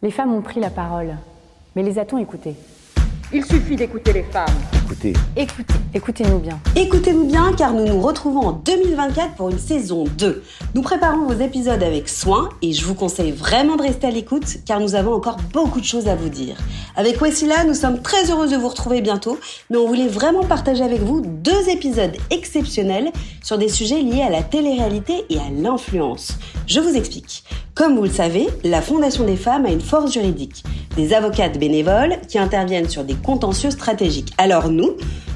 Les femmes ont pris la parole, mais les a-t-on écoutées? Il suffit d'écouter les femmes. Écoutez, Écoutez, écoutez-nous bien. Écoutez-nous bien car nous nous retrouvons en 2024 pour une saison 2. Nous préparons vos épisodes avec soin et je vous conseille vraiment de rester à l'écoute car nous avons encore beaucoup de choses à vous dire. Avec Wessila, nous sommes très heureuses de vous retrouver bientôt, mais on voulait vraiment partager avec vous deux épisodes exceptionnels sur des sujets liés à la télé-réalité et à l'influence. Je vous explique. Comme vous le savez, la Fondation des femmes a une force juridique, des avocates bénévoles qui interviennent sur des contentieux stratégiques. Alors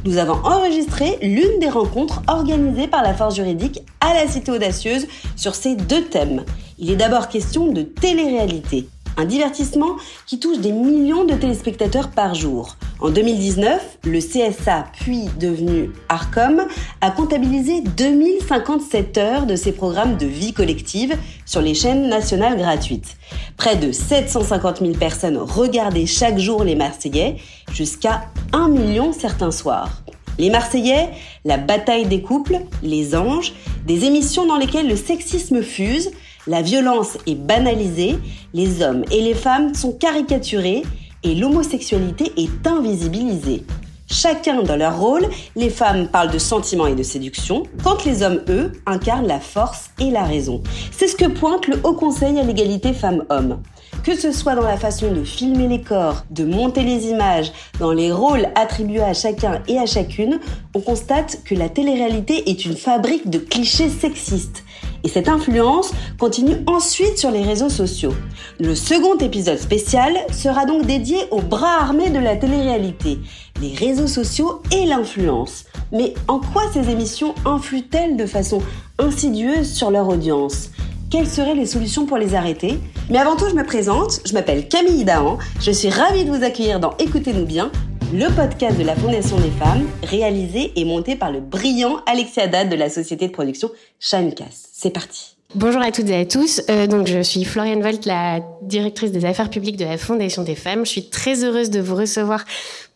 nous, avons enregistré l'une des rencontres organisées par la force juridique à la Cité Audacieuse sur ces deux thèmes. Il est d'abord question de télé-réalité, un divertissement qui touche des millions de téléspectateurs par jour. En 2019, le CSA, puis devenu ARCOM, a comptabilisé 2057 heures de ces programmes de vie collective sur les chaînes nationales gratuites. Près de 750 000 personnes regardaient chaque jour les Marseillais, jusqu'à 1 million certains soirs. Les Marseillais, la bataille des couples, les anges, des émissions dans lesquelles le sexisme fuse, la violence est banalisée, les hommes et les femmes sont caricaturés et l'homosexualité est invisibilisée. Chacun dans leur rôle, les femmes parlent de sentiments et de séduction, quand les hommes, eux, incarnent la force et la raison. C'est ce que pointe le Haut Conseil à l'égalité femmes-hommes. Que ce soit dans la façon de filmer les corps, de monter les images, dans les rôles attribués à chacun et à chacune, on constate que la télé-réalité est une fabrique de clichés sexistes. Et cette influence continue ensuite sur les réseaux sociaux. Le second épisode spécial sera donc dédié au bras armé de la télé-réalité, les réseaux sociaux et l'influence. Mais en quoi ces émissions influent-elles de façon insidieuse sur leur audience? Quelles seraient les solutions pour les arrêter? Mais avant tout, je me présente, je m'appelle Camille Dahan, je suis ravie de vous accueillir dans Écoutez-nous bien, le podcast de la Fondation des femmes, réalisé et monté par le brillant Alexia Dad de la société de production Shinecast. C'est parti Bonjour à toutes et à tous. Euh, donc, je suis Floriane Volt, la directrice des affaires publiques de la Fondation des femmes. Je suis très heureuse de vous recevoir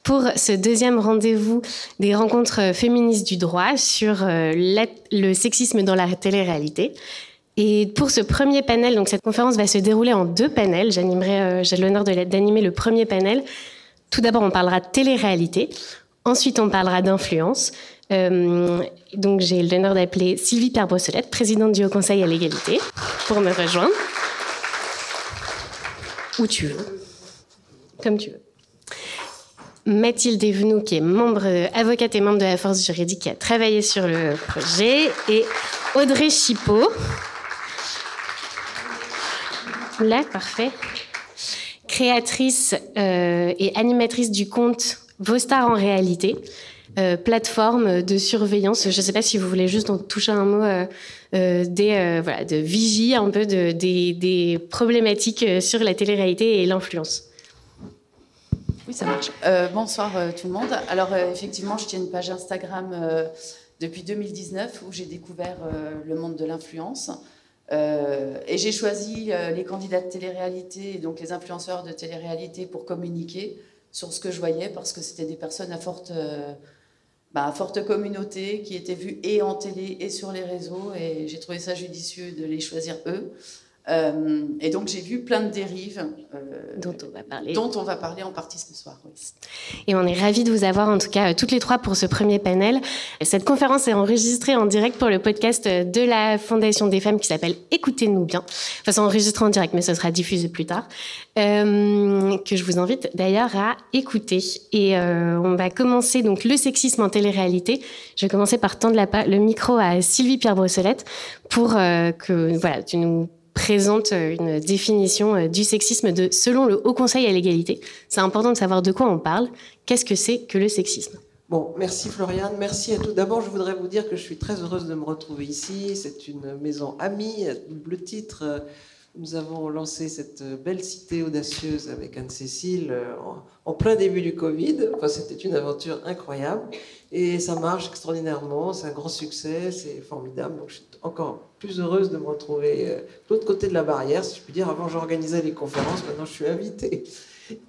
pour ce deuxième rendez-vous des rencontres féministes du droit sur euh, le sexisme dans la télé-réalité. Et pour ce premier panel, donc cette conférence va se dérouler en deux panels. J'animerai, euh, j'ai l'honneur d'animer le premier panel. Tout d'abord, on parlera de télé-réalité. Ensuite, on parlera d'influence. Euh, donc, j'ai l'honneur d'appeler Sylvie Pierre-Brossolette, présidente du Haut Conseil à l'égalité, pour me rejoindre. Où tu veux. Comme tu veux. Mathilde Evenou, qui est membre, avocate et membre de la force juridique, qui a travaillé sur le projet, et Audrey Chipot, Là, parfait. Créatrice euh, et animatrice du compte Vos en réalité, euh, plateforme de surveillance. Je ne sais pas si vous voulez juste en toucher un mot euh, euh des, voilà, de vigie un peu de, des, des, problématiques sur la télé-réalité et l'influence. Oui, ça marche. bonsoir tout le monde. Alors effectivement, je tiens une page Instagram depuis 2019 où j'ai découvert le monde de l'influence. Et j'ai choisi les candidats de télé-réalité, donc les influenceurs de télé-réalité, pour communiquer sur ce que je voyais, parce que c'était des personnes à forte, bah, forte communauté qui étaient vues et en télé et sur les réseaux, et j'ai trouvé ça judicieux de les choisir eux. Euh, et donc j'ai vu plein de dérives euh, dont on va parler, dont on va parler en partie ce soir. Oui. Et on est ravis de vous avoir en tout cas toutes les trois pour ce premier panel. Cette conférence est enregistrée en direct pour le podcast de la Fondation des femmes qui s'appelle Écoutez-nous bien. Enfin, c'est enregistré en direct, mais ce sera diffusé plus tard. Euh, que je vous invite d'ailleurs à écouter. Et on va commencer donc le sexisme en télé-réalité. Je vais commencer par tendre la, le micro à Sylvie Pierre-Brossolette pour euh, que voilà, tu nous présente une définition du sexisme de, selon le Haut Conseil à l'égalité. C'est important de savoir de quoi on parle. Qu'est-ce que c'est que le sexisme? Bon, merci Floriane, merci à tous. D'abord, je voudrais vous dire que je suis très heureuse de me retrouver ici. C'est une maison amie, à double titre. Nous avons lancé cette belle cité audacieuse avec Anne-Cécile en, plein début du Covid. Enfin, c'était une aventure incroyable. Et ça marche extraordinairement, c'est un grand succès, c'est formidable. Donc je suis encore plus heureuse de me retrouver euh, de l'autre côté de la barrière, si je puis dire. Avant, j'organisais les conférences, maintenant je suis invitée.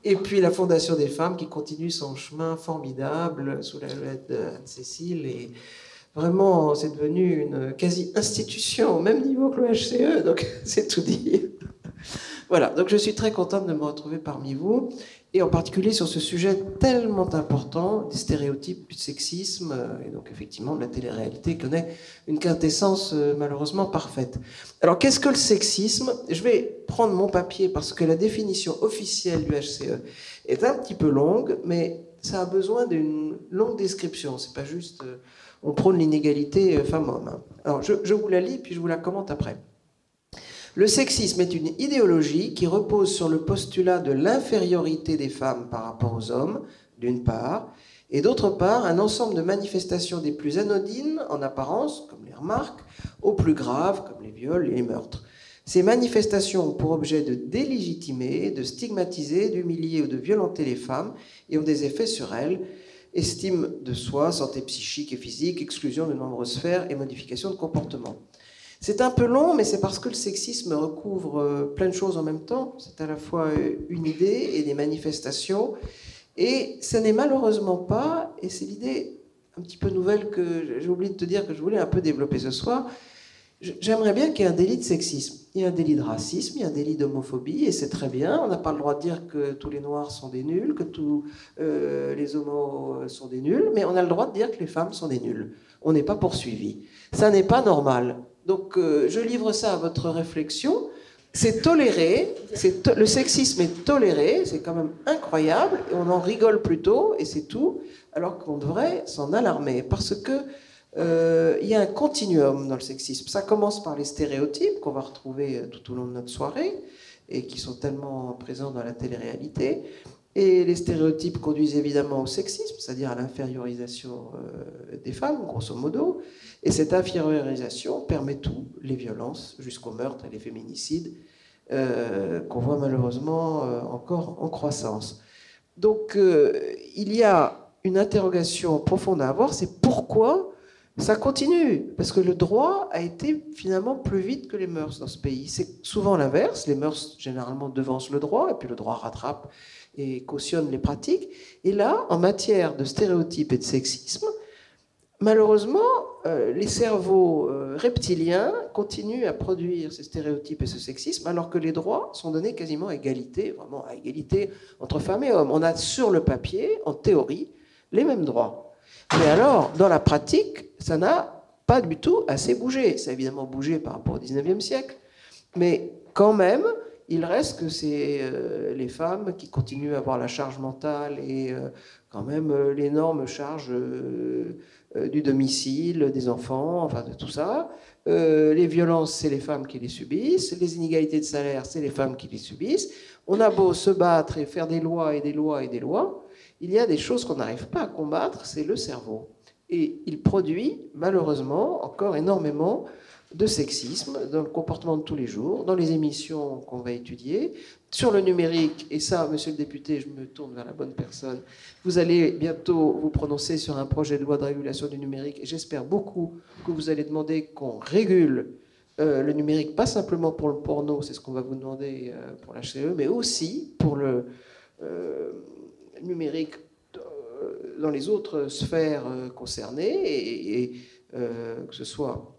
Et puis la Fondation des femmes qui continue son chemin formidable sous la de d'Anne-Cécile. Et vraiment, c'est devenu une quasi-institution au même niveau que le HCE, donc c'est tout dire. Voilà, donc je suis très contente de me retrouver parmi vous, et en particulier sur ce sujet tellement important des stéréotypes, du sexisme, euh, et donc effectivement la télé-réalité connaît une quintessence euh, malheureusement parfaite. Alors qu'est-ce que le sexisme? Je vais prendre mon papier parce que la définition officielle du HCE est un petit peu longue, mais ça a besoin d'une longue description. C'est pas juste euh, on prône l'inégalité femmes-hommes. Hein. Alors je, je vous la lis puis je vous la commente après. Le sexisme est une idéologie qui repose sur le postulat de l'infériorité des femmes par rapport aux hommes, d'une part, et d'autre part, un ensemble de manifestations des plus anodines en apparence, comme les remarques, aux plus graves, comme les viols et les meurtres. Ces manifestations ont pour objet de délégitimer, de stigmatiser, d'humilier ou de violenter les femmes et ont des effets sur elles, estime de soi, santé psychique et physique, exclusion de nombreuses sphères et modification de comportement. C'est un peu long, mais c'est parce que le sexisme recouvre euh, plein de choses en même temps. C'est à la fois euh, une idée et des manifestations. Et ce n'est malheureusement pas, et c'est l'idée un petit peu nouvelle que j'ai oublié de te dire que je voulais un peu développer ce soir, j'aimerais bien qu'il y ait un délit de sexisme. Il y a un délit de racisme, il y a un délit d'homophobie, et c'est très bien. On n'a pas le droit de dire que tous les noirs sont des nuls, que tous euh, les homos sont des nuls, mais on a le droit de dire que les femmes sont des nuls. On n'est pas poursuivi. Ça n'est pas normal. Donc euh, je livre ça à votre réflexion. C'est toléré, le sexisme est toléré, c'est quand même incroyable, on en rigole plutôt, et c'est tout, alors qu'on devrait s'en alarmer, parce que euh, il y a un continuum dans le sexisme. Ça commence par les stéréotypes qu'on va retrouver euh, tout au long de notre soirée, et qui sont tellement présents dans la télé-réalité. Et les stéréotypes conduisent évidemment au sexisme, c'est-à-dire à, l'infériorisation des femmes, grosso modo. Et cette infériorisation permet tout, les violences jusqu'au meurtre et les féminicides, euh, qu'on voit malheureusement euh, encore en croissance. Donc euh, il y a une interrogation profonde à avoir, c'est pourquoi ça continue? Parce que le droit a été finalement plus vite que les mœurs dans ce pays. C'est souvent l'inverse, les mœurs généralement devancent le droit, et puis le droit rattrape et cautionne les pratiques. Et là, en matière de stéréotypes et de sexisme, Malheureusement, euh, les cerveaux euh, reptiliens continuent à produire ces stéréotypes et ce sexisme, alors que les droits sont donnés quasiment à égalité, vraiment à égalité entre femmes et hommes. On a sur le papier, en théorie, les mêmes droits. Mais alors, dans la pratique, ça n'a pas du tout assez bougé. Ça a évidemment bougé par rapport au 19e siècle, mais quand même, il reste que c'est euh, les femmes qui continuent à avoir la charge mentale et quand même l'énorme charge euh, du domicile, des enfants, enfin de tout ça. Euh, les violences, c'est les femmes qui les subissent. Les inégalités de salaire, c'est les femmes qui les subissent. On a beau se battre et faire des lois et des lois et des lois, il y a des choses qu'on n'arrive pas à combattre, c'est le cerveau. Et il produit, malheureusement, encore énormément de sexisme dans le comportement de tous les jours, dans les émissions qu'on va étudier, sur le numérique, et ça, monsieur le député, je me tourne vers la bonne personne, vous allez bientôt vous prononcer sur un projet de loi de régulation du numérique, et j'espère beaucoup que vous allez demander qu'on régule euh, le numérique, pas simplement pour le porno, c'est ce qu'on va vous demander euh, pour l'HCE, mais aussi pour le euh, numérique dans les autres sphères concernées, et que ce soit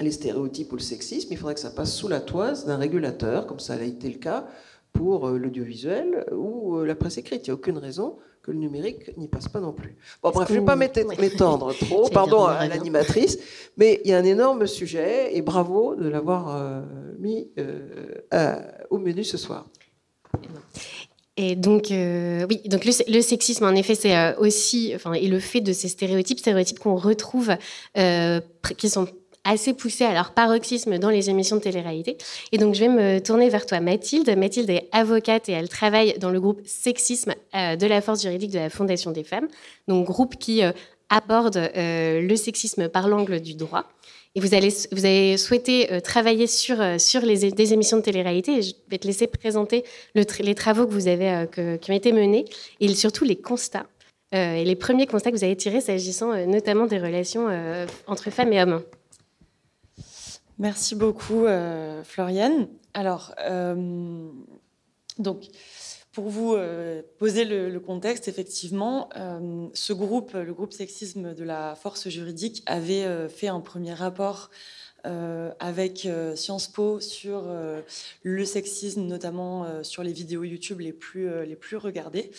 les stéréotypes ou le sexisme, il faudrait que ça passe sous la toise d'un régulateur, comme ça a été le cas pour euh, l'audiovisuel ou euh, la presse écrite. Il n'y a aucune raison que le numérique n'y passe pas non plus. Bon, bref, je ne vais pas m'étendre trop, pardon à l'animatrice, mais il y a un énorme sujet et bravo de l'avoir euh, mis au menu ce soir. Et donc, oui, donc le, sexisme, en effet, c'est aussi, enfin, et le fait de ces stéréotypes, stéréotypes qu'on retrouve, qui sont assez poussé à leur paroxysme dans les émissions de télé-réalité. Et donc, je vais me tourner vers toi, Mathilde. Mathilde est avocate et elle travaille dans le groupe Sexisme euh, de la force juridique de la Fondation des femmes, donc groupe qui euh, aborde euh, le sexisme par l'angle du droit. Et vous, allez, avez souhaité travailler sur, sur des émissions de télé-réalité. Et je vais te laisser présenter les travaux que vous avez, qui ont été menés et surtout les constats. et les premiers constats que vous avez tirés s'agissant notamment des relations entre femmes et hommes. Merci beaucoup, euh, Floriane. Alors, euh, donc, pour vous euh, poser le, contexte, effectivement, ce groupe, le groupe sexisme de la force juridique, avait fait un premier rapport avec Sciences Po sur le sexisme, notamment sur les vidéos YouTube les plus, les plus regardées,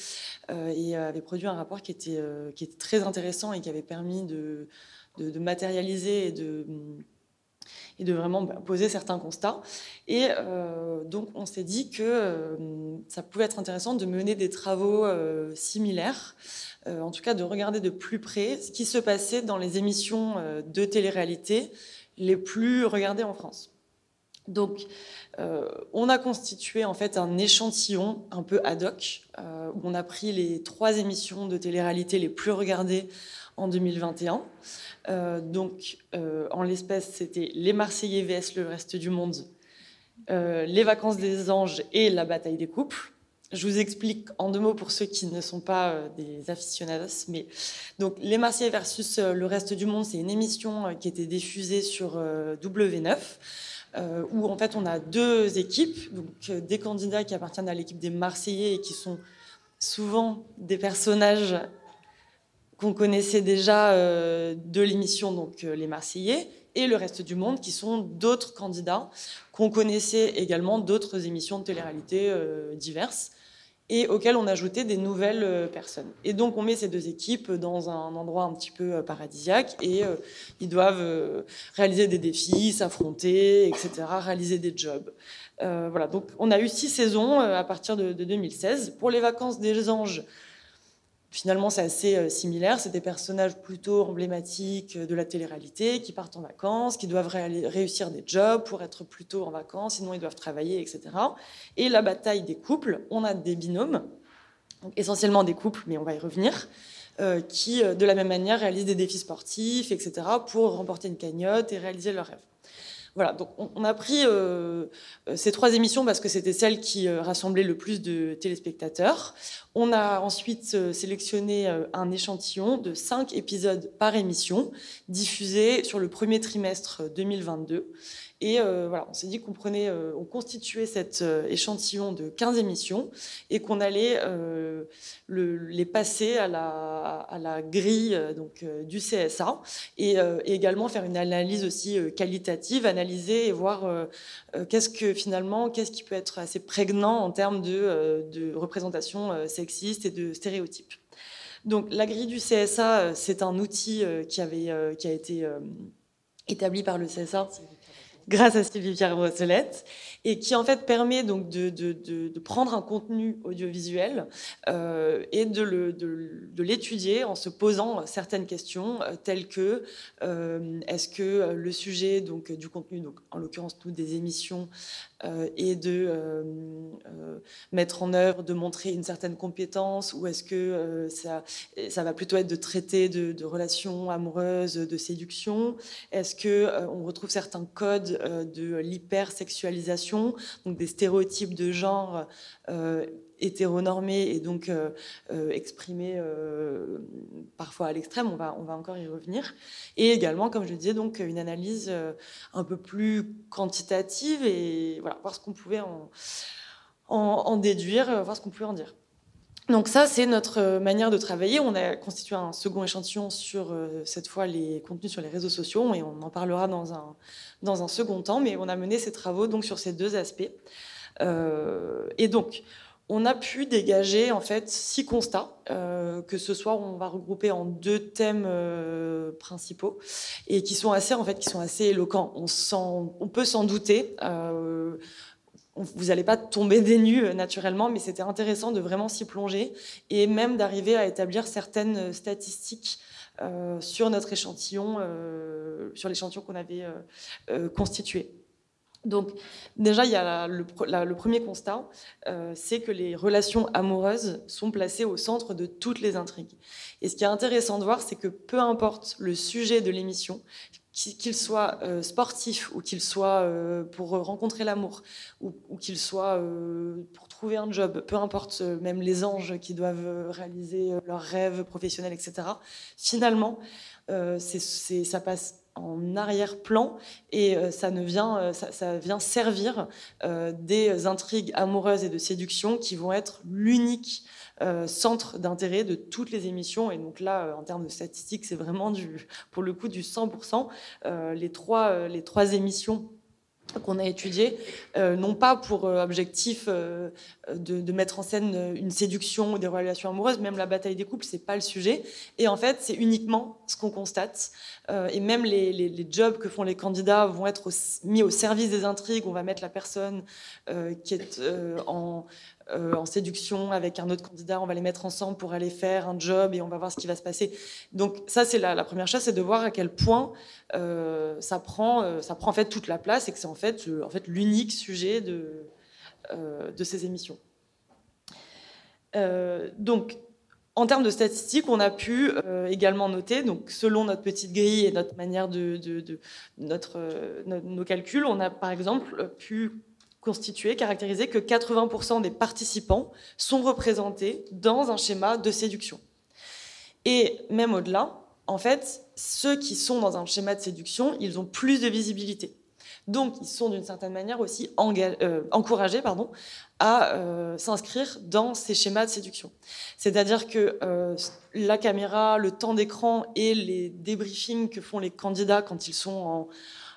et avait produit un rapport qui était, qui était très intéressant et qui avait permis de, de matérialiser et de et de vraiment bah, poser certains constats. Et euh, donc, on s'est dit que euh, ça pouvait être intéressant de mener des travaux euh, similaires, en tout cas de regarder de plus près ce qui se passait dans les émissions de télé-réalité les plus regardées en France. Donc, on a constitué en fait un échantillon un peu ad hoc, où on a pris les trois émissions de télé-réalité les plus regardées en 2021. Euh, donc, euh, en l'espèce, c'était les Marseillais vs le reste du monde, euh, les vacances des anges et la bataille des couples. Je vous explique en deux mots pour ceux qui ne sont pas des aficionados. Mais donc, les Marseillais versus le reste du monde, c'est une émission qui était diffusée sur W9. où en fait on a deux équipes, donc des candidats qui appartiennent à l'équipe des Marseillais et qui sont souvent des personnages qu'on connaissait déjà euh, de l'émission, donc euh, les Marseillais, et le reste du monde, qui sont d'autres candidats qu'on connaissait également d'autres émissions de télé-réalité euh, diverses et auxquelles on ajoutait des nouvelles personnes. Et donc on met ces deux équipes dans un endroit un petit peu paradisiaque et ils doivent réaliser des défis, s'affronter, etc., réaliser des jobs. voilà, donc on a eu six saisons à partir de, de 2016. Pour les vacances des anges, Finalement, c'est assez euh, similaire. C'est des personnages plutôt emblématiques de la télé-réalité qui partent en vacances, qui doivent réussir des jobs pour être plutôt en vacances, sinon ils doivent travailler, etc. Et la bataille des couples, on a des binômes, essentiellement des couples, mais on va y revenir, euh, qui, euh, de la même manière, réalisent des défis sportifs, etc., pour remporter une cagnotte et réaliser leurs rêves. Voilà, donc on, a pris euh, euh, ces trois émissions parce que c'était celles qui euh, rassemblaient le plus de téléspectateurs. On a ensuite sélectionné un échantillon de cinq épisodes par émission, diffusés sur le premier trimestre 2022. Et euh, voilà, on s'est dit qu'on prenait, euh, on constituait cet euh, échantillon de 15 émissions et qu'on allait les passer à la, grille donc, du CSA et, également faire une analyse aussi qualitative, analyser et voir qu'est-ce que finalement, qu'est-ce qui peut être assez prégnant en termes de, de représentation sexiste et de stéréotypes. Donc la grille du CSA, c'est un outil qui, avait, qui a été établi par le CSA grâce à Sylvie Pierre Brosselette, et qui en fait permet donc de, de, de, prendre un contenu audiovisuel euh, et de l'étudier en se posant certaines questions euh, telles que euh, est-ce que le sujet donc du contenu, donc en l'occurrence toutes des émissions, et de mettre en œuvre, de montrer une certaine compétence, ou est-ce que ça, va plutôt être de traiter de, relations amoureuses, de séduction? Est-ce que on retrouve certains codes euh, de l'hypersexualisation, donc des stéréotypes de genre euh, hétéronormés et donc euh, exprimés parfois à l'extrême. On va, on va encore y revenir. Et également, comme je disais, donc une analyse un peu plus quantitative et voilà, voir ce qu'on pouvait en, en déduire, voir ce qu'on pouvait en dire. Donc ça, c'est notre euh, manière de travailler. On a constitué un second échantillon sur, euh, cette fois, les contenus sur les réseaux sociaux, et on en parlera dans un, dans un second temps, mais on a mené ces travaux donc, sur ces deux aspects. Euh, et donc, on a pu dégager en fait six constats, que ce soit on va regrouper en deux thèmes principaux et qui sont assez en fait qui sont assez éloquents. On, peut s'en douter vous n'allez pas tomber des nues euh, naturellement, mais c'était intéressant de vraiment s'y plonger et même d'arriver à établir certaines euh, statistiques euh, sur notre échantillon, sur l'échantillon qu'on avait constitué. Donc déjà, il y a le, premier constat, c'est que les relations amoureuses sont placées au centre de toutes les intrigues. Et ce qui est intéressant de voir, c'est que peu importe le sujet de l'émission, qu'il soit euh, sportif ou qu'il soit euh, pour rencontrer l'amour ou, qu'il soit euh, pour trouver un job, peu importe, même les anges qui doivent réaliser leurs rêves professionnels, etc. Finalement, ça passe en arrière-plan et ça, ne vient, ça, vient servir des intrigues amoureuses et de séduction qui vont être l'unique centre d'intérêt de toutes les émissions. Et donc là, en termes de statistiques, c'est vraiment du, pour le coup du 100%. les, trois, les trois émissions qu'on a étudié, euh, non pas pour euh, objectif euh, de, mettre en scène une séduction ou des relations amoureuses, même la bataille des couples, c'est pas le sujet. Et en fait, c'est uniquement ce qu'on constate. et même les, jobs que font les candidats vont être mis au service des intrigues. On va mettre la personne qui est en euh, en séduction avec un autre candidat, on va les mettre ensemble pour aller faire un job et on va voir ce qui va se passer. Donc ça, c'est la, première chose, c'est de voir à quel point euh, ça, prend, euh, ça prend en fait toute la place et que c'est en fait, en fait l'unique sujet de, de ces émissions. donc, en termes de statistiques, on a pu également noter, donc selon notre petite grille et notre manière de, de notre, nos calculs, on a par exemple pu constitué, caractérisé que 80% des participants sont représentés dans un schéma de séduction. Et même au-delà, en fait, ceux qui sont dans un schéma de séduction, ils ont plus de visibilité. Donc, ils sont d'une certaine manière aussi euh, encouragés pardon, à euh, s'inscrire dans ces schémas de séduction. C'est-à-dire que euh, la caméra, le temps d'écran et les débriefings que font les candidats quand ils sont en,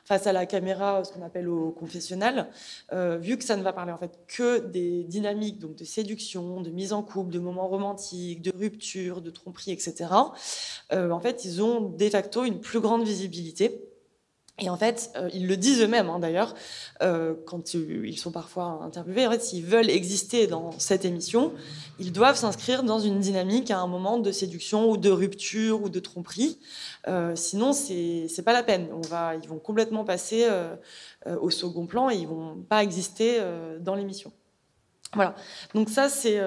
face à la caméra, ce qu'on appelle au confessionnal, euh, vu que ça ne va parler en fait que des dynamiques donc de séduction, de mise en couple, de moments romantiques, de rupture, de tromperie, etc. Euh, en fait, ils ont de facto une plus grande visibilité. Et en fait, euh, ils le disent eux-mêmes, hein, d'ailleurs, euh, quand ils sont parfois interviewés. En fait, s'ils veulent exister dans cette émission, ils doivent s'inscrire dans une dynamique à un moment de séduction ou de rupture ou de tromperie. Euh, sinon, c'est c'est pas la peine. Ils vont complètement passer au second plan et ils vont pas exister dans l'émission. Voilà. Donc ça, c'est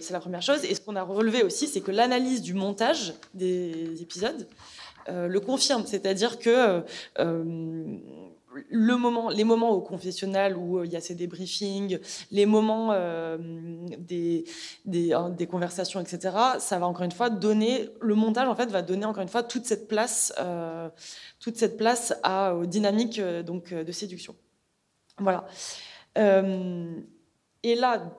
c'est la première chose. Et ce qu'on a relevé aussi, c'est que l'analyse du montage des épisodes le confirme. C'est-à-dire que euh, les moments au confessionnal où euh, il y a ces débriefings, les moments des, hein, des, conversations, etc., ça va encore une fois donner, le montage en fait va donner encore une fois toute cette place, toute cette place à, aux dynamiques donc, de séduction. Voilà. et là,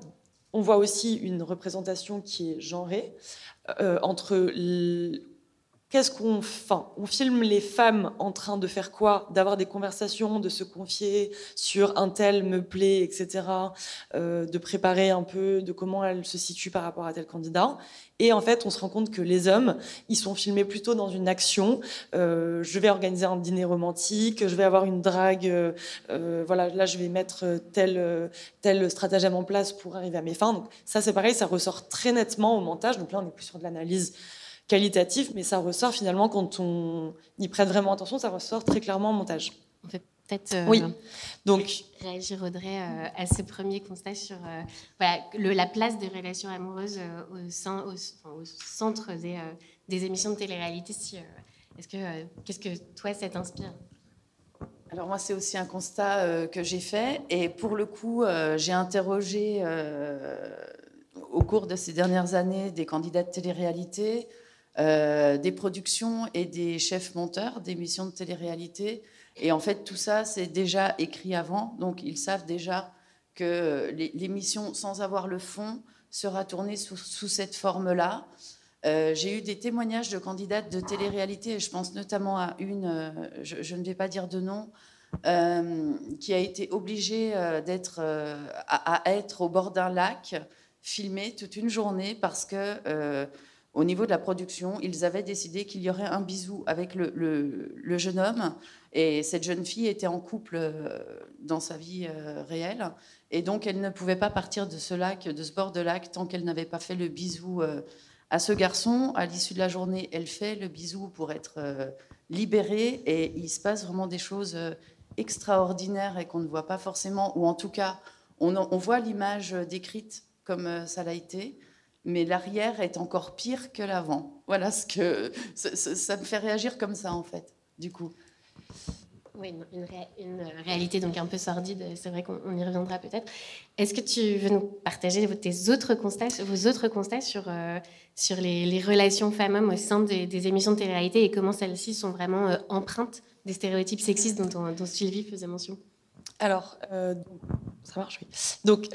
on voit aussi une représentation qui est genrée entre Qu'est-ce qu'on enfin, on filme les femmes en train de faire quoi? D'avoir des conversations, de se confier sur un tel me plaît, etc. Euh, de préparer un peu de comment elles se situent par rapport à tel candidat. Et en fait, on se rend compte que les hommes, ils sont filmés plutôt dans une action. Euh, je vais organiser un dîner romantique, je vais avoir une drague. Euh, euh voilà, là, je vais mettre tel tel stratagème en place pour arriver à mes fins. Donc ça, c'est pareil, ça ressort très nettement au montage. Donc là, on est plus sur de l'analyse qualitatif, mais ça ressort finalement quand on y prête vraiment attention, ça ressort très clairement en montage. On peut peut-être euh, oui. Donc, réagir Audrey euh, à ce premier constat sur euh, voilà, le, la place des relations amoureuses au, sein, au, centre des, des, émissions de télé-réalité. Si, est-ce que qu'est-ce que toi ça t'inspire? Alors moi, c'est aussi un constat que j'ai fait. Et pour le coup, j'ai interrogé au cours de ces dernières années des candidats de télé-réalité, euh, des productions et des chefs monteurs d'émissions de télé-réalité. Et en fait, tout ça, c'est déjà écrit avant. Donc, ils savent déjà que l'émission, sans avoir le fond, sera tournée sous, cette forme-là. Euh, j'ai eu des témoignages de candidates de télé-réalité, et je pense notamment à une, euh, je, ne vais pas dire de nom, qui a été obligée d'être, à, être au bord d'un lac, filmée toute une journée parce que au niveau de la production, ils avaient décidé qu'il y aurait un bisou avec le, jeune homme. Et cette jeune fille était en couple euh, dans sa vie euh, réelle. Et donc, elle ne pouvait pas partir de ce lac, de bord de lac, tant qu'elle n'avait pas fait le bisou euh, à ce garçon. À l'issue de la journée, elle fait le bisou pour être libérée. Et il se passe vraiment des choses extraordinaires et qu'on ne voit pas forcément, ou en tout cas, on voit l'image décrite comme ça l'a été mais l'arrière est encore pire que l'avant. Voilà ce que ça, me fait réagir comme ça en fait, du coup. Oui, une, réalité donc un peu sordide, c'est vrai qu'on y reviendra peut-être. Est-ce que tu veux nous partager tes autres constats, vos autres constats sur, euh, sur les, relations femmes-hommes au sein des, émissions de télé-réalité et comment celles-ci sont vraiment euh, empreintes des stéréotypes sexistes dont, dont Sylvie faisait mention? Alors, ça marche, oui. Donc,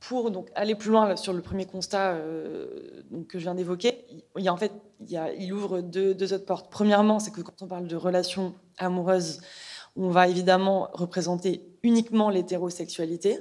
pour donc, aller plus loin sur le premier constat euh, que je viens d'évoquer, il, y a, en fait, il, ouvre deux, autres portes. Premièrement, c'est que quand on parle de relations amoureuses, on va évidemment représenter uniquement l'hétérosexualité.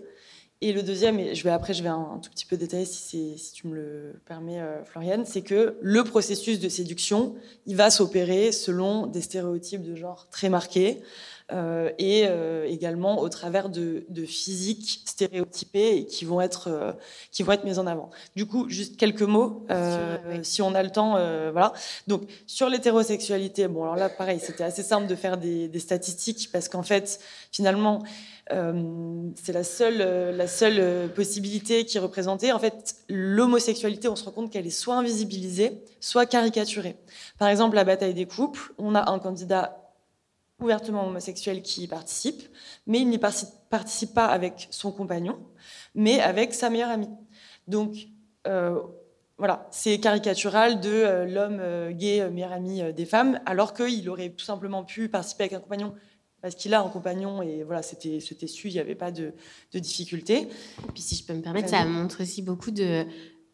Et le deuxième, et je vais après, je vais un, tout petit peu détailler si, si tu me le permets, euh, Floriane, c'est que le processus de séduction, il va s'opérer selon des stéréotypes de genre très marqués. Euh, et euh, également au travers de, de physiques stéréotypées et qui vont être euh, qui vont être mises en avant. Du coup, juste quelques mots, si on a le temps, voilà. Donc sur l'hétérosexualité, bon alors là pareil, c'était assez simple de faire des, des statistiques parce qu'en fait finalement euh, c'est la seule, la seule possibilité qui est représentée. En fait, l'homosexualité, on se rend compte qu'elle est soit invisibilisée, soit caricaturée. Par exemple, la bataille des couples, on a un candidat ouvertement homosexuel qui y participe, mais il n'y participe pas avec son compagnon, mais avec sa meilleure amie. Donc, euh, voilà, c'est caricatural de euh, l'homme euh, gay, meilleur ami des femmes, alors qu'il aurait tout simplement pu participer avec un compagnon parce qu'il a un compagnon et voilà, c'était su, il n'y avait pas de, de difficulté. Et puis, si je peux me permettre, ça montre aussi beaucoup de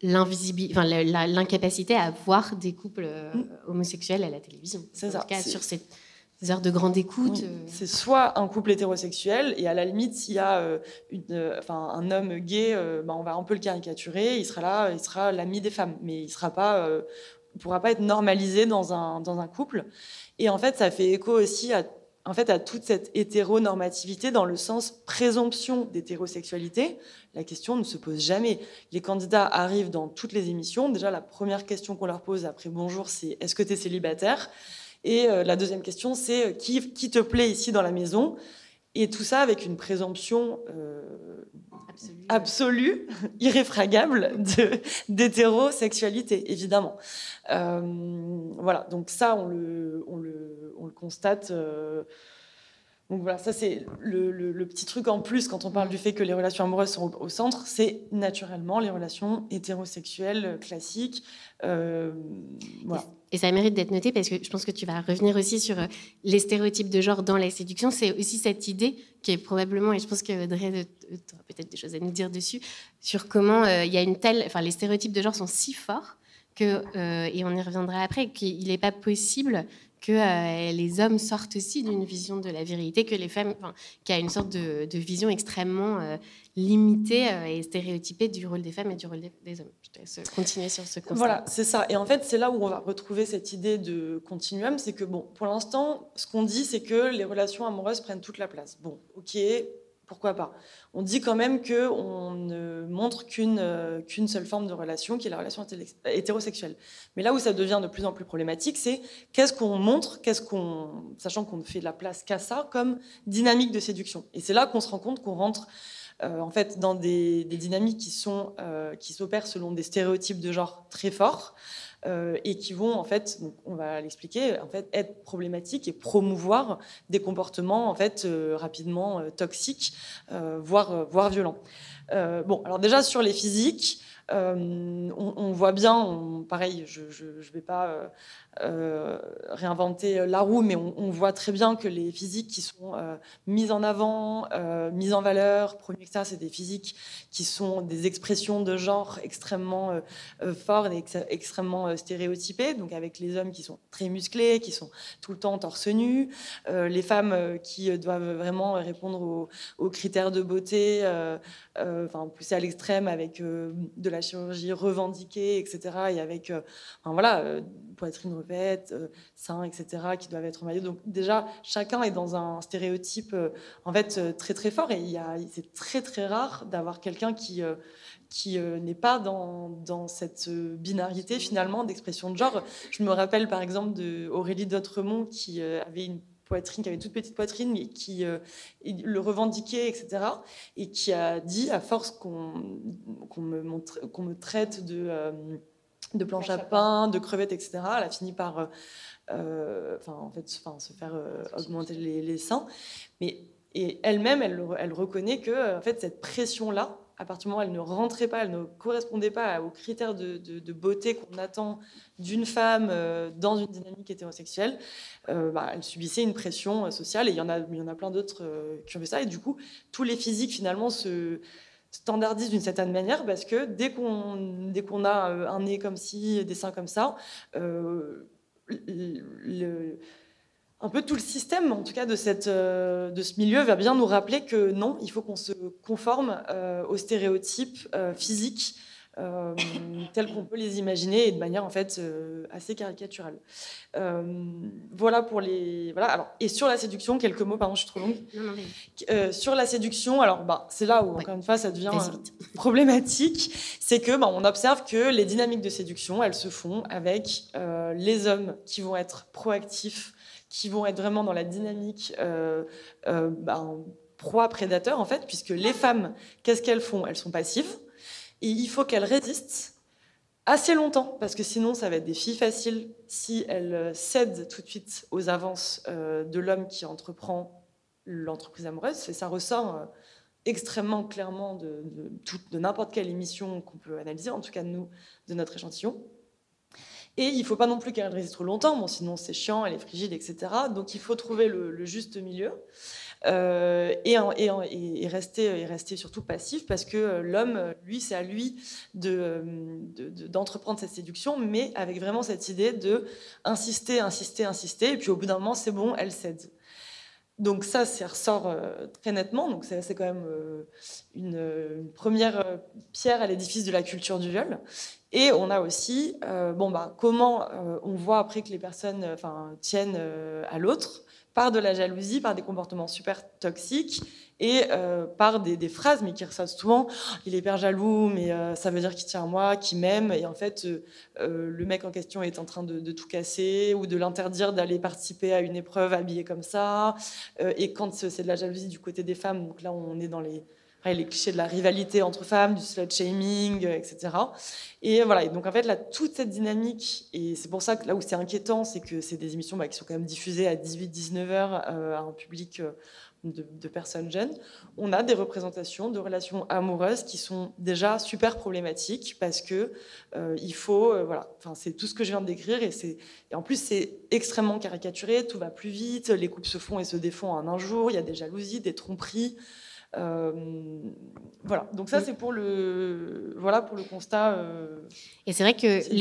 l'incapacité à voir des couples mm. homosexuels à la télévision. C'est ça. En tout cas, sur cette des heures de grande écoute. Euh. C'est soit un couple hétérosexuel, et à la limite, s'il y a euh, une, euh, un homme gay, bah, on va un peu le caricaturer, il sera là, il sera l'ami des femmes, mais il sera pas, pourra pas être normalisé dans un, dans un couple. Et en fait, ça fait écho aussi à, en fait, à toute cette hétéronormativité dans le sens présomption d'hétérosexualité. La question ne se pose jamais. Les candidats arrivent dans toutes les émissions. Déjà, la première question qu'on leur pose après bonjour, c'est est-ce que tu es célibataire? Et euh, la deuxième question, c'est euh, qui, qui, te plaît ici dans la maison? Et tout ça avec une présomption euh, absolue, irréfragable d'hétérosexualité, évidemment. voilà, donc ça, on le, on le, on le constate. Donc voilà, ça c'est le, petit truc en plus quand on parle du fait que les relations amoureuses sont au, centre, c'est naturellement les relations hétérosexuelles classiques. Voilà. Et ça mérite d'être noté parce que je pense que tu vas revenir aussi sur euh, les stéréotypes de genre dans la séduction. C'est aussi cette idée qui est probablement, et je pense que Audrey, tu auras peut-être des choses à nous dire dessus, sur comment euh, il y a une telle, enfin les stéréotypes de genre sont si forts que, et on y reviendra après, qu'il n'est pas possible que euh, les hommes sortent aussi d'une vision de la vérité, que les femmes, qui a une sorte de, vision extrêmement euh, limitée euh, et stéréotypée du rôle des femmes et du rôle des, hommes. Je te continuer sur ce constat. Voilà, c'est ça. Et en fait, c'est là où on va retrouver cette idée de continuum, c'est que bon, pour l'instant, ce qu'on dit, c'est que les relations amoureuses prennent toute la place. Bon, ok, pourquoi pas On dit quand même qu'on ne montre qu'une euh, qu'une seule forme de relation, qui est la relation hétérosexuelle. Mais là où ça devient de plus en plus problématique, c'est qu'est-ce qu'on montre, qu'est-ce qu'on, sachant qu'on ne fait de la place qu'à ça, comme dynamique de séduction. Et c'est là qu'on se rend compte qu'on rentre en fait dans des, dynamiques qui sont euh, qui s'opèrent selon des stéréotypes de genre très forts. Euh, et qui vont, en fait, on va l'expliquer, en fait, être problématiques et promouvoir des comportements, en fait, euh, rapidement euh, toxiques, voire, voire violents. bon, alors déjà sur les physiques, on, voit bien, pareil, je ne vais pas euh, réinventer la roue, mais on, voit très bien que les physiques qui sont euh, mises en avant, euh, mises en valeur, promues, etc., c'est des physiques qui sont des expressions de genre extrêmement fortes et extrêmement stéréotypées, donc avec les hommes qui sont très musclés, qui sont tout le temps torse nu, les femmes qui doivent vraiment répondre aux, critères de beauté, enfin poussés à l'extrême avec de la chirurgie revendiquée, etc., et avec, enfin, voilà, poitrine revêtes, euh, seins, etc., qui doivent être maillot. Donc déjà, chacun est dans un stéréotype euh, en fait euh, très très fort et c'est très très rare d'avoir quelqu'un qui qui n'est pas dans, dans, cette binarité finalement d'expression de genre. Je me rappelle par exemple de Aurélie Dautremont qui avait une poitrine, qui avait une toute petite poitrine, mais qui le revendiquait, etc. Et qui a dit, à force qu'on me, me traite de de planches à pain, de crevettes, etc. Elle a fini par euh, euh, enfin, en fait, enfin, se faire euh, augmenter les, seins. Mais, et elle-même, elle, elle, reconnaît que en fait, cette pression-là à partir du moment où elle ne rentrait pas, elle ne correspondait pas aux critères de, beauté qu'on attend d'une femme euh, dans une dynamique hétérosexuelle, euh, bah, elle subissait une pression sociale. Et il y en a, il y en a plein d'autres qui ont fait ça. Et du coup, tous les physiques, finalement, se standardisent d'une certaine manière parce que dès qu'on dès qu'on a un nez comme ci, des seins comme ça, le, un peu tout le système, en tout cas de, cette, euh, de ce milieu, va bien nous rappeler que non, il faut qu'on se conforme euh, aux stéréotypes euh, physiques tels qu'on peut les imaginer et de manière en fait assez caricaturale. voilà pour les voilà. Alors et sur la séduction, quelques mots. Pardon, je suis trop longue. sur la séduction, alors bah c'est là où encore une fois ça devient problématique, c'est que bah, on observe que les dynamiques de séduction, elles se font avec les hommes qui vont être proactifs qui vont être vraiment dans la dynamique euh, euh, ben, proie-prédateur, en fait, puisque les femmes, qu'est-ce qu'elles font? Elles sont passives, et il faut qu'elles résistent assez longtemps, parce que sinon, ça va être des filles faciles si elles cèdent tout de suite aux avances euh, de l'homme qui entreprend l'entreprise amoureuse, et ça ressort extrêmement clairement de, de n'importe quelle émission qu'on peut analyser, en tout cas de nous, de notre échantillon. Et il ne faut pas non plus qu'elle résiste trop longtemps, sinon c'est chiant, elle est frigide, etc. Donc il faut trouver le, juste milieu. Euh, et, rester, surtout passif parce que euh, l'homme, lui, c'est à lui d'entreprendre de, cette séduction, mais avec vraiment cette idée de insister, insister, insister, et puis au bout d'un moment, c'est bon, elle cède. Donc ça, ça ressort euh, très nettement. Donc c'est quand même une, première pierre à l'édifice de la culture du viol. Et on a aussi, euh, bon, bah, comment euh, on voit après que les personnes euh, enfin, tiennent à l'autre par de la jalousie, par des comportements super toxiques et par des, phrases, mais qui ressortent souvent il est hyper jaloux, mais ça veut dire qu'il tient à moi, qu'il m'aime. Et en fait, le mec en question est en train de, de tout casser ou de l'interdire d'aller participer à une épreuve habillée comme ça. et quand c'est de la jalousie du côté des femmes, donc là, on est dans les les clichés de la rivalité entre femmes, du slut shaming, euh, etc. Et voilà, et donc en fait, là, toute cette dynamique, et c'est pour ça que là où c'est inquiétant, c'est que c'est des émissions bah, qui sont quand même diffusées à 18-19 heures euh, à un public euh, de, personnes jeunes. On a des représentations de relations amoureuses qui sont déjà super problématiques parce que il faut, voilà, enfin c'est tout ce que je viens de décrire et c'est, et en plus c'est extrêmement caricaturé, tout va plus vite, les couples se font et se défont en un jour, il y a des jalousies, des tromperies. Euh, voilà, donc ça c'est pour le voilà pour le constat. Euh, et c'est vrai que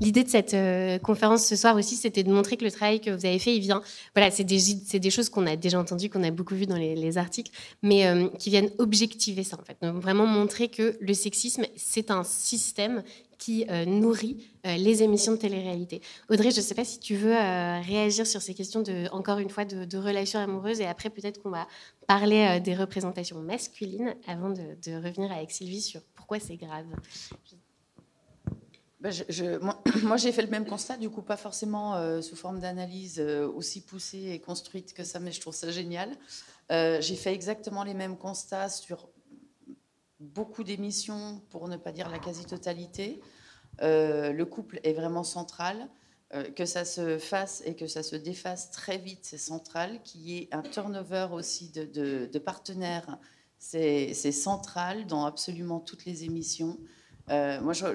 l'idée de cette euh, conférence ce soir aussi, c'était de montrer que le travail que vous avez fait, il vient. Voilà, c'est des, des choses qu'on a déjà entendues, qu'on a beaucoup vues dans les, articles, mais qui viennent objectiver ça en fait. Donc, vraiment montrer que le sexisme, c'est un système qui euh, nourrit euh, les émissions de télé-réalité. Audrey, je ne sais pas si tu veux euh, réagir sur ces questions, de, encore une fois, de, relations amoureuses, et après peut-être qu'on va parler des représentations masculines avant de, revenir avec Sylvie sur pourquoi c'est grave. Je, moi, j'ai fait le même constat, du coup, pas forcément sous forme d'analyse aussi poussée et construite que ça, mais je trouve ça génial. j'ai fait exactement les mêmes constats sur beaucoup d'émissions, pour ne pas dire la quasi-totalité. Euh, le couple est vraiment central. Euh, que ça se fasse et que ça se défasse très vite, c'est central. Qu'il y ait un turnover aussi de, partenaires, c'est central dans absolument toutes les émissions. Euh, moi, ce,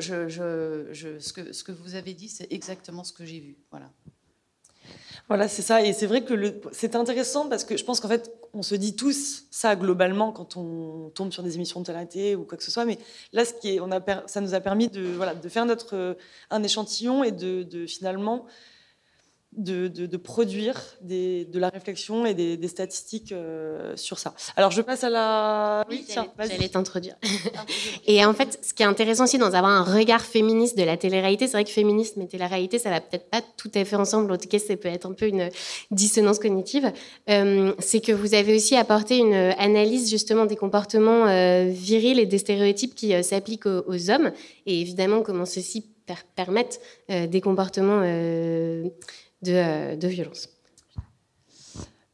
que, ce que vous avez dit, c'est exactement ce que j'ai vu. Voilà. Voilà, c'est ça. Et c'est vrai que c'est intéressant parce que je pense qu'en fait, on se dit tous ça globalement quand on tombe sur des émissions de télé ou quoi que ce soit. Mais là, ce qui est, ça nous a permis de, de faire notre, un échantillon et de, de finalement de, produire de la réflexion et des, statistiques euh, sur ça. Alors, je passe à la... Oui, tiens, j'allais t'introduire. et en fait, ce qui est intéressant aussi dans avoir un regard féministe de la télé-réalité, c'est vrai que féminisme et télé-réalité, ça va peut-être pas tout à fait ensemble, en tout cas, ça peut être un peu une dissonance cognitive, euh, c'est que vous avez aussi apporté une analyse justement des comportements euh, virils et des stéréotypes qui s'appliquent aux, aux, hommes, et évidemment comment ceux-ci permettent des comportements euh, de, violence.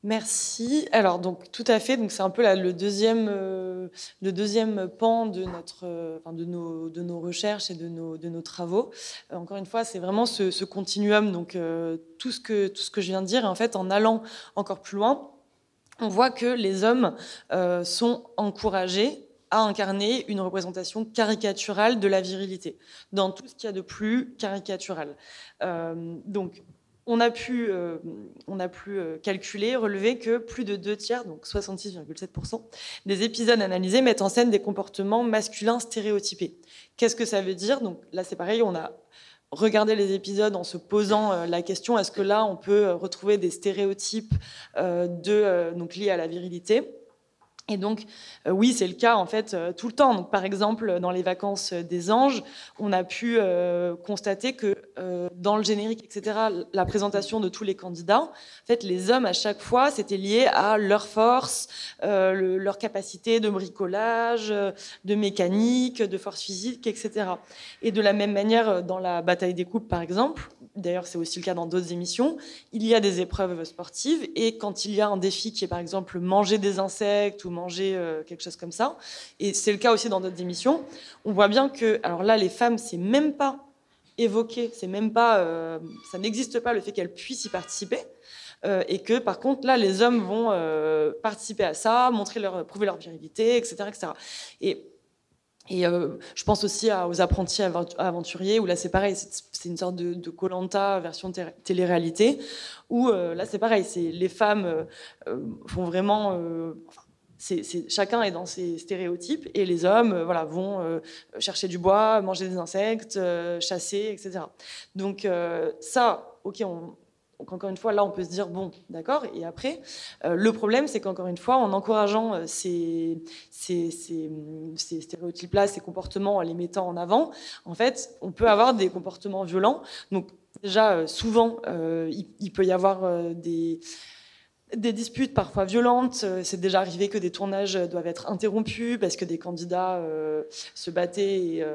Merci. Alors donc tout à fait. Donc c'est un peu le deuxième euh, le deuxième pan de notre euh, de nos de nos recherches et de nos de nos travaux. encore une fois, c'est vraiment ce, continuum. Donc tout ce que tout ce que je viens de dire. en fait, en allant encore plus loin, on voit que les hommes sont encouragés à incarner une représentation caricaturale de la virilité, dans tout ce qu'il y a de plus caricatural. donc, on a pu, on a pu calculer, relever que plus de deux tiers, donc 66,7%, des épisodes analysés mettent en scène des comportements masculins stéréotypés. Qu'est-ce que ça veut dire? Donc là, c'est pareil, on a regarder les épisodes en se posant euh, la question est-ce que là on peut euh, retrouver des stéréotypes euh, de, liés à la virilité? Et donc, euh, oui, c'est le cas en fait euh, tout le temps. Donc, par exemple, dans les vacances des anges, on a pu euh, constater que dans le générique, etc., la présentation de tous les candidats, en fait, les hommes à chaque fois, c'était lié à leur force, leur capacité de bricolage, de mécanique, de force physique, etc. Et de la même manière, dans la bataille des coupes, par exemple, d'ailleurs c'est aussi le cas dans d'autres émissions, il y a des épreuves sportives et quand il y a un défi qui est par exemple manger des insectes ou euh, quelque chose comme ça, et c'est le cas aussi dans d'autres émissions, on voit bien que, alors là les femmes c'est même pas évoqué, c'est même pas, euh, ça n'existe pas le fait qu'elles puissent y participer. Euh, et que par contre là les hommes vont participer à ça, montrer leur, prouver leur virilité, etc., etc. Et et je pense aussi aux apprentis aventuriers, où là c'est pareil, c'est une sorte de Colanta version télé-réalité, où là c'est pareil, c'est les femmes font vraiment, chacun est dans ses stéréotypes, et les hommes, voilà, vont chercher du bois, manger des insectes, chasser, etc. Donc ça, ok, encore une fois, là, on peut se dire, bon, d'accord, et après, euh, le problème, c'est qu'encore une fois, en encourageant euh, ces, stéréotypes-là, ces comportements, en les mettant en avant, en fait, on peut avoir des comportements violents. Donc déjà, euh, souvent, il, peut y avoir des des disputes parfois violentes. C'est déjà arrivé que des tournages doivent être interrompus parce que des candidats se battaient et,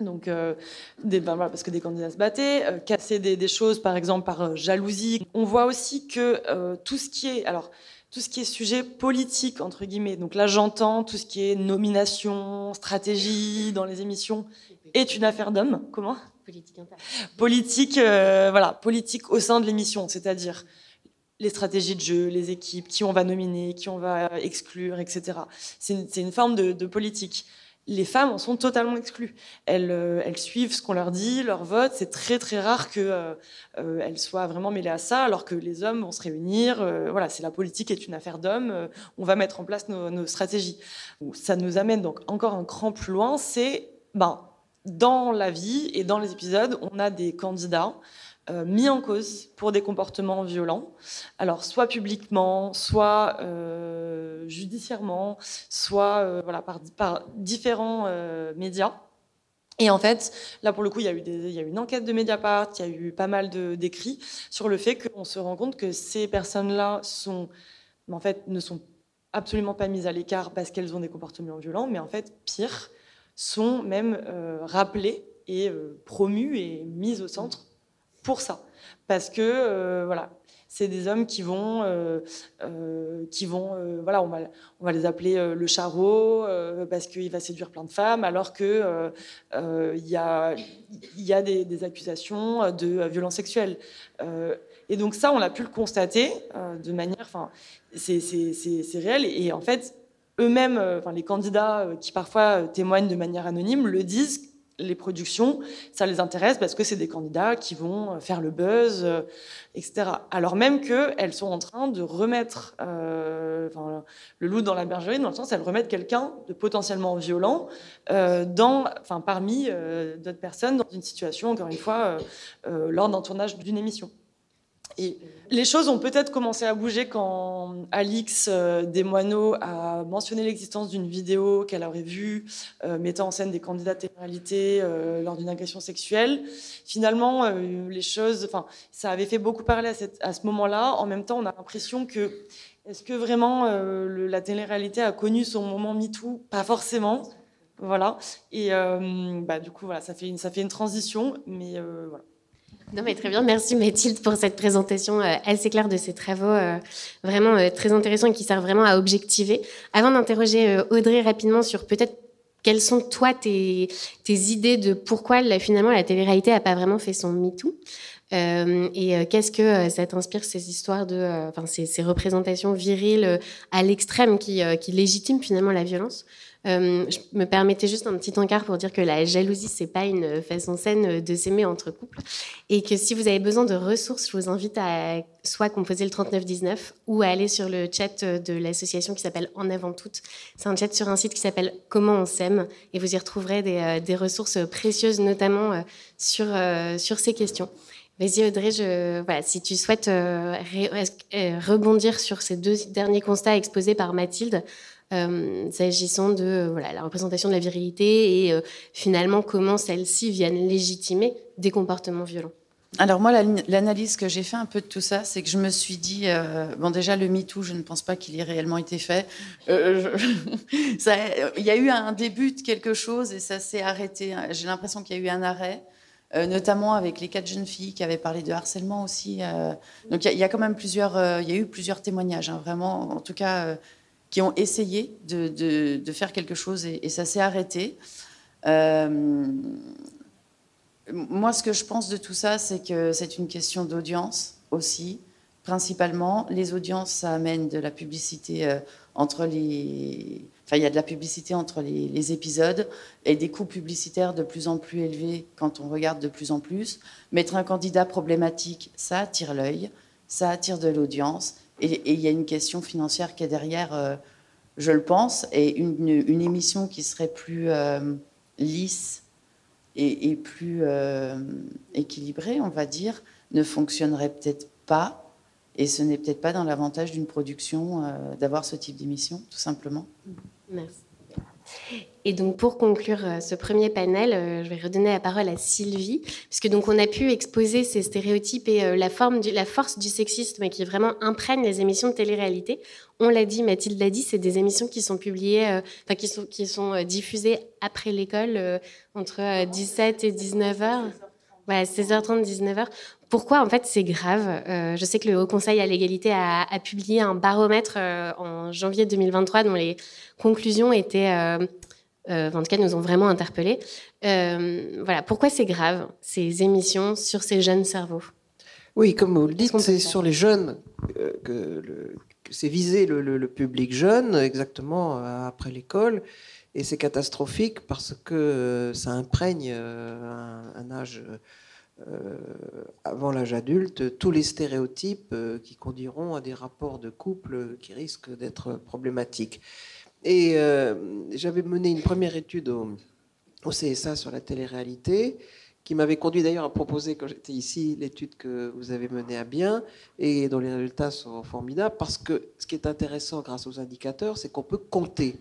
donc, euh, des, ben parce que des candidats se battaient, euh, casser des, choses, par exemple, par euh, jalousie. On voit aussi que tout ce qui est, alors, tout ce qui est sujet politique entre guillemets. Donc là, j'entends tout ce qui est nomination, stratégie dans les émissions est une affaire d'hommes. Comment? Politique Politique, voilà, politique au sein de l'émission, c'est-à-dire les stratégies de jeu, les équipes, qui on va nominer, qui on va exclure, etc. C'est une, forme de politique les femmes en sont totalement exclues. Elles, euh, elles suivent ce qu'on leur dit, leur vote. C'est très très rare qu'elles euh, euh, soient vraiment mêlées à ça, alors que les hommes vont se réunir. voilà, c'est la politique est une affaire d'hommes. on va mettre en place nos, stratégies. Ça nous amène donc encore un cran plus loin. C'est ben dans la vie et dans les épisodes, on a des candidats euh, mis en cause pour des comportements violents, alors soit publiquement, soit euh, judiciairement, soit euh, voilà, par, par différents médias. Et en fait, là pour le coup, il y a eu, il y a une enquête de Mediapart, il y a eu pas mal d'écrits sur le fait qu'on se rend compte que ces personnes-là en fait, ne sont absolument pas mises à l'écart parce qu'elles ont des comportements violents, mais en fait, pire, sont même rappelées et promues et mises au centre pour ça. Parce que, euh, voilà, c'est des hommes qui vont, euh, euh, qui vont voilà, on va, les appeler le charreau parce qu'il va séduire plein de femmes, alors que il y a, y a des, accusations de violence sexuelle. et donc ça, on a pu le constater de manière, enfin, c'est réel. Et, en fait, eux-mêmes, enfin, les candidats qui parfois témoignent de manière anonyme, le disent les productions, ça les intéresse parce que c'est des candidats qui vont euh, faire le buzz, euh, etc. Alors même qu'elles sont en train de remettre euh, le loup dans la bergerie, dans le sens elles remettent quelqu'un de potentiellement violent dans, enfin, parmi d'autres personnes dans une situation, encore une fois, lors d'un tournage d'une émission. Et les choses ont peut-être commencé à bouger quand Alix euh, Desmoineaux a mentionné l'existence d'une vidéo qu'elle aurait vue euh, mettant en scène des candidats de réalité euh, lors d'une agression sexuelle. Finalement, les choses, enfin, ça avait fait beaucoup parler à, ce moment-là. En même temps, on a l'impression que est-ce que vraiment la télé-réalité a connu son moment MeToo? Pas forcément. Voilà. Et bah, du coup, voilà, ça fait une, ça fait une transition, mais voilà. Non, mais très bien. Merci Mathilde pour cette présentation euh, assez claire de ces travaux euh, vraiment euh, très intéressants et qui servent vraiment à objectiver. Avant d'interroger Audrey rapidement sur peut-être quelles sont toi tes, idées de pourquoi finalement la télé-réalité n'a pas vraiment fait son MeToo euh, et qu'est-ce que ça t'inspire ces histoires de, ces, représentations viriles à l'extrême qui, qui légitiment finalement la violence? Je me permettais juste un petit encart pour dire que la jalousie, c'est pas une façon saine de s'aimer entre couples. Et que si vous avez besoin de ressources, je vous invite à soit composer le 3919 ou à aller sur le chat de l'association qui s'appelle En avant toutes. C'est un chat sur un site qui s'appelle Comment on s'aime et vous y retrouverez des, des ressources précieuses, notamment sur, sur ces questions. Vas-y Audrey, si tu souhaites euh, euh, rebondir sur ces deux derniers constats exposés par Mathilde, euh, s'agissant de voilà, la représentation de la virilité et finalement comment celles-ci viennent légitimer des comportements violents. Alors moi, l'analyse que j'ai fait un peu de tout ça, c'est que je me suis dit, bon déjà le MeToo, je ne pense pas qu'il ait réellement été fait. il y a eu un début de quelque chose et ça s'est arrêté. J'ai l'impression qu'il y a eu un arrêt. Euh, notamment avec les quatre jeunes filles qui avaient parlé de harcèlement aussi. Euh. donc il y, a quand même plusieurs, euh, il y a eu plusieurs témoignages, hein, vraiment, en tout cas, qui ont essayé de, faire quelque chose et, ça s'est arrêté. moi, ce que je pense de tout ça, c'est que c'est une question d'audience aussi, principalement. Les audiences, ça amène de la publicité entre les Enfin, il y a de la publicité entre les, épisodes et des coûts publicitaires de plus en plus élevés quand on regarde de plus en plus. Mettre un candidat problématique, ça attire l'œil, ça attire de l'audience. Et, il y a une question financière qui est derrière, euh, je le pense, et une, émission qui serait plus euh, lisse et, plus euh, équilibrée, on va dire, ne fonctionnerait peut-être pas. Et ce n'est peut-être pas dans l'avantage d'une production d'avoir ce type d'émission, tout simplement. Merci. Et donc pour conclure euh, ce premier panel, euh, je vais redonner la parole à Sylvie, puisque donc on a pu exposer ces stéréotypes et euh, la, forme la force du sexisme qui vraiment imprègne les émissions de télé-réalité. On l'a dit, Mathilde l'a dit, c'est des émissions qui sont publiées, enfin qui sont, diffusées après l'école, entre 17 et 19 h Ouais, 16h30, 19h. Pourquoi en fait c'est grave? Euh, Je sais que le Haut Conseil à l'égalité a, publié un baromètre euh, en janvier 2023 dont les conclusions étaient, euh, en tout cas, nous ont vraiment interpellés. voilà, pourquoi c'est grave ces émissions sur ces jeunes cerveaux? Oui, comme vous le dites, c'est sur les jeunes que, c'est visé le, public jeune, exactement après l'école. Et c'est catastrophique parce que ça imprègne un âge euh, avant l'âge adulte tous les stéréotypes euh, qui conduiront à des rapports de couple qui risquent d'être problématiques. Et euh, j'avais mené une première étude au, CSA sur la télé-réalité, qui m'avait conduit d'ailleurs à proposer, quand j'étais ici, l'étude que vous avez menée à bien et dont les résultats sont formidables, parce que ce qui est intéressant grâce aux indicateurs, c'est qu'on peut compter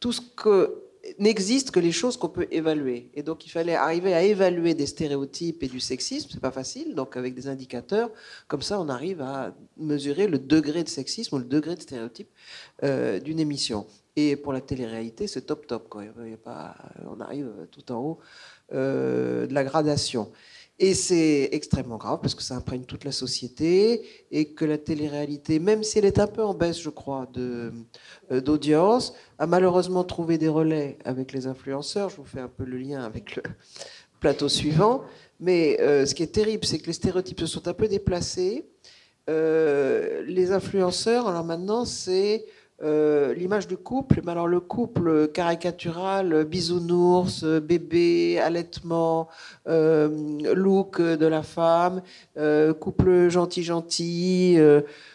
tout ce que n'existent que les choses qu'on peut évaluer. Et donc, il fallait arriver à évaluer des stéréotypes et du sexisme. C'est pas facile. Donc, avec des indicateurs, comme ça, on arrive à mesurer le degré de sexisme ou le degré de stéréotype euh, d'une émission. Et pour la télé-réalité, c'est top top. Quoi. on arrive tout en haut euh, de la gradation. Et c'est extrêmement grave parce que ça imprègne toute la société et que la télé-réalité, même si elle est un peu en baisse, je crois, euh, d'audience, a malheureusement trouvé des relais avec les influenceurs. Je vous fais un peu le lien avec le plateau suivant. Mais euh, ce qui est terrible, c'est que les stéréotypes se sont un peu déplacés. Euh, les influenceurs, alors maintenant, c'est euh, l'image du couple, mais alors le couple caricatural, bisounours, bébé, allaitement, euh, look de la femme, euh, couple gentil-gentil,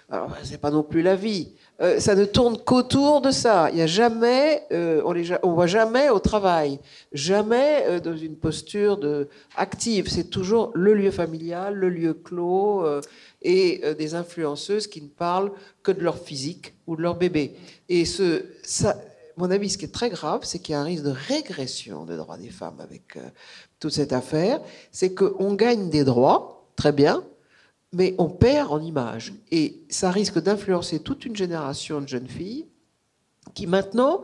alors c'est pas non plus la vie. ça ne tourne qu'autour de ça. Il y a jamais, on ne on voit jamais au travail, jamais dans une posture de active. C'est toujours le lieu familial, le lieu clos et euh, des influenceuses qui ne parlent que de leur physique ou de leur bébé. Et ce, mon avis, ce qui est très grave, c'est qu'il y a un risque de régression des droits des femmes avec euh, toute cette affaire. C'est qu'on gagne des droits, très bien, mais on perd en image. Et ça risque d'influencer toute une génération de jeunes filles qui maintenant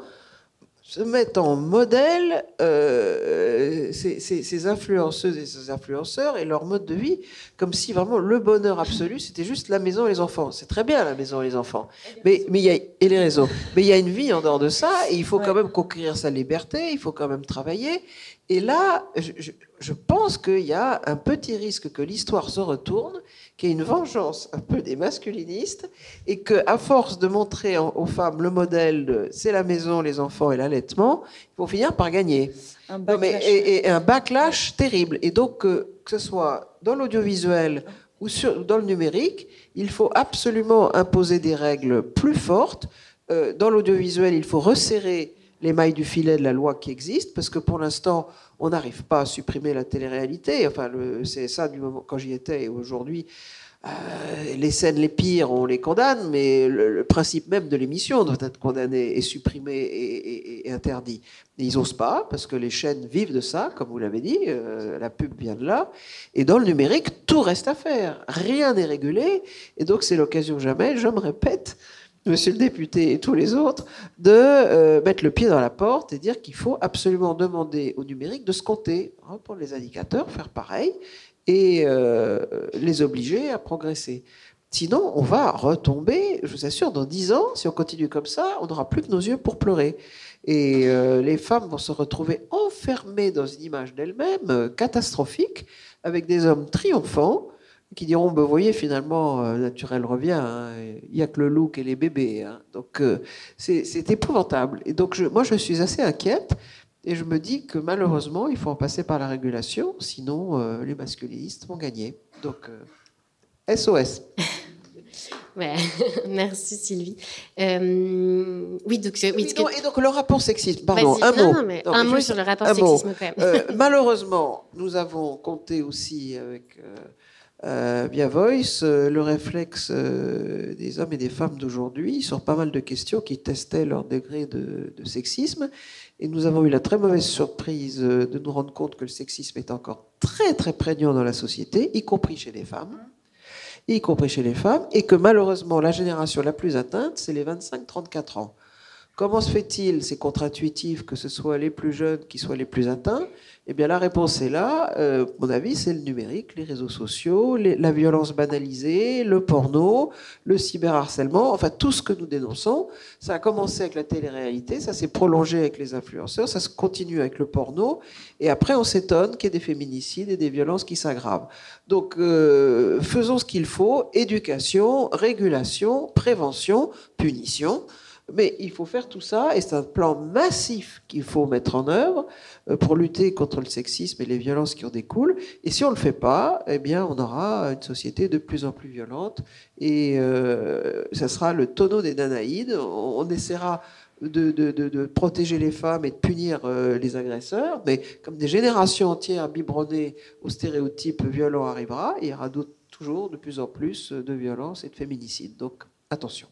se mettent en modèle euh, ces, ces- ces influenceuses et ces influenceurs et leur mode de vie comme si vraiment le bonheur absolu, c'était juste la maison et les enfants. C'est très bien la maison et les enfants, mais, mais y a, et les réseaux. Mais il y a une vie en dehors de ça et il faut quand même conquérir sa liberté, il faut quand même travailler. Et là, je, je- je pense qu'il y a un petit risque que l'histoire se retourne, qu'il y ait une vengeance un peu des masculinistes et que, à force de montrer en- aux femmes le modèle c'est la maison, les enfants et ils vont finir par gagner. Un Non, mais- backlash. et, et un backlash terrible. Et donc, euh, que ce soit dans l'audiovisuel ou sur, dans le numérique, il faut absolument imposer des règles plus fortes. Euh, dans l'audiovisuel, il faut resserrer les mailles du filet de la loi qui existe, parce que pour l'instant, on n'arrive pas à supprimer la télé-réalité. Enfin, c'est ça du moment quand j'y étais et aujourd'hui. Euh, les scènes les pires, on les condamne, mais le, principe même de l'émission doit être condamné et supprimé et, interdit. Ils n'osent pas, parce que les chaînes vivent de ça, comme vous l'avez dit, euh, la pub vient de là. Et dans le numérique, tout reste à faire. Rien n'est régulé. Et donc, c'est l'occasion jamais, je me répète, monsieur le député et tous les autres, de euh, mettre le pied dans la porte et dire qu'il faut absolument demander au numérique de se compter, reprendre les indicateurs, faire pareil, et euh, les obliger à progresser. Sinon, on va retomber, je vous assure, dans dix ans, si on continue comme ça, on n'aura plus que nos yeux pour pleurer. Et euh, les femmes vont se retrouver enfermées dans une image d'elles-mêmes euh, catastrophique, avec des hommes triomphants qui diront, ben, vous voyez, finalement, naturel revient, hein, il n'y a que le look et les bébés. hein. Donc, c'est épouvantable. Et donc, moi, je suis assez inquiète. Et je me dis que malheureusement, il faut en passer par la régulation, sinon euh, les masculinistes vont gagner. Donc, euh, SOS. Ouais. Merci Sylvie. Euh, oui, donc, euh, oui, Oui, ce que- non, et donc, le rapport sexisme, pardon, un Non, mot. non, mais un mais mot sur le rapport sexisme quand même. Euh, malheureusement, nous avons compté aussi avec euh, euh, via Voice euh, le réflexe euh, des hommes et des femmes d'aujourd'hui sur pas mal de questions qui testaient leur degré de, de sexisme. Et nous avons eu la très mauvaise surprise euh, de nous rendre compte que le sexisme est encore très très prégnant dans la société, y compris chez les femmes y compris chez les femmes, et que malheureusement la génération la plus atteinte, c'est les 25-34 ans. Comment se fait-il, c'est contre-intuitif, que ce soit les plus jeunes qui soient les plus atteints? Eh bien la réponse est là, euh, mon avis, c'est le numérique, les réseaux sociaux, la violence banalisée, le porno, le cyberharcèlement, enfin tout ce que nous dénonçons. Ça a commencé avec la télé-réalité, ça s'est prolongé avec les influenceurs, ça se continue avec le porno, et après on s'étonne qu'il y ait des féminicides et des violences qui s'aggravent. Donc, euh, faisons ce qu'il faut éducation, régulation, prévention, punition. Mais il faut faire tout ça, et c'est un plan massif qu'il faut mettre en œuvre euh, pour lutter contre le sexisme et les violences qui en découlent. Et si on ne le fait pas, eh bien, on aura une société de plus en plus violente, et euh, ça sera le tonneau des Danaïdes. On, essaiera de, protéger les femmes et de punir euh, les agresseurs, mais comme des générations entières biberonnées aux stéréotypes violents arrivera, il y aura toujours de plus en plus de violences et de féminicides. Donc attention.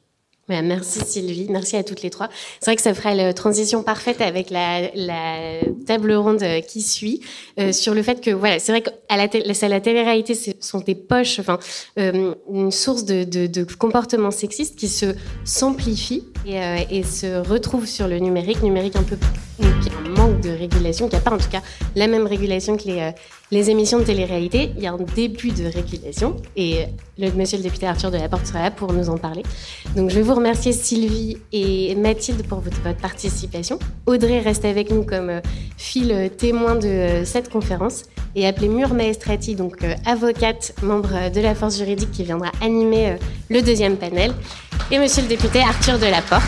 Ouais, merci Sylvie, merci à toutes les trois. C'est vrai que ça fera la transition parfaite avec la, la table ronde qui suit. Euh, sur le fait que voilà, c'est vrai qu'à la, télé, la télé-réalité, ce sont des poches, enfin euh, une source de, de, de comportements sexistes qui se s'amplifient et, euh, et se retrouvent sur le numérique, numérique un peu un manque de régulation, qui n'a pas en tout cas la même régulation que les, euh, les émissions de télé-réalité. Il y a un début de régulation et le monsieur le député Arthur de la Porte sera là pour nous en parler. Donc je vais vous remercier Sylvie et Mathilde pour votre, participation. Audrey reste avec nous comme euh, fil euh, témoin de euh, cette conférence et appelez Mur Maestrati, donc euh, avocate, membre euh, de la force juridique qui viendra animer euh, le deuxième panel. Et monsieur le député Arthur de la Porte.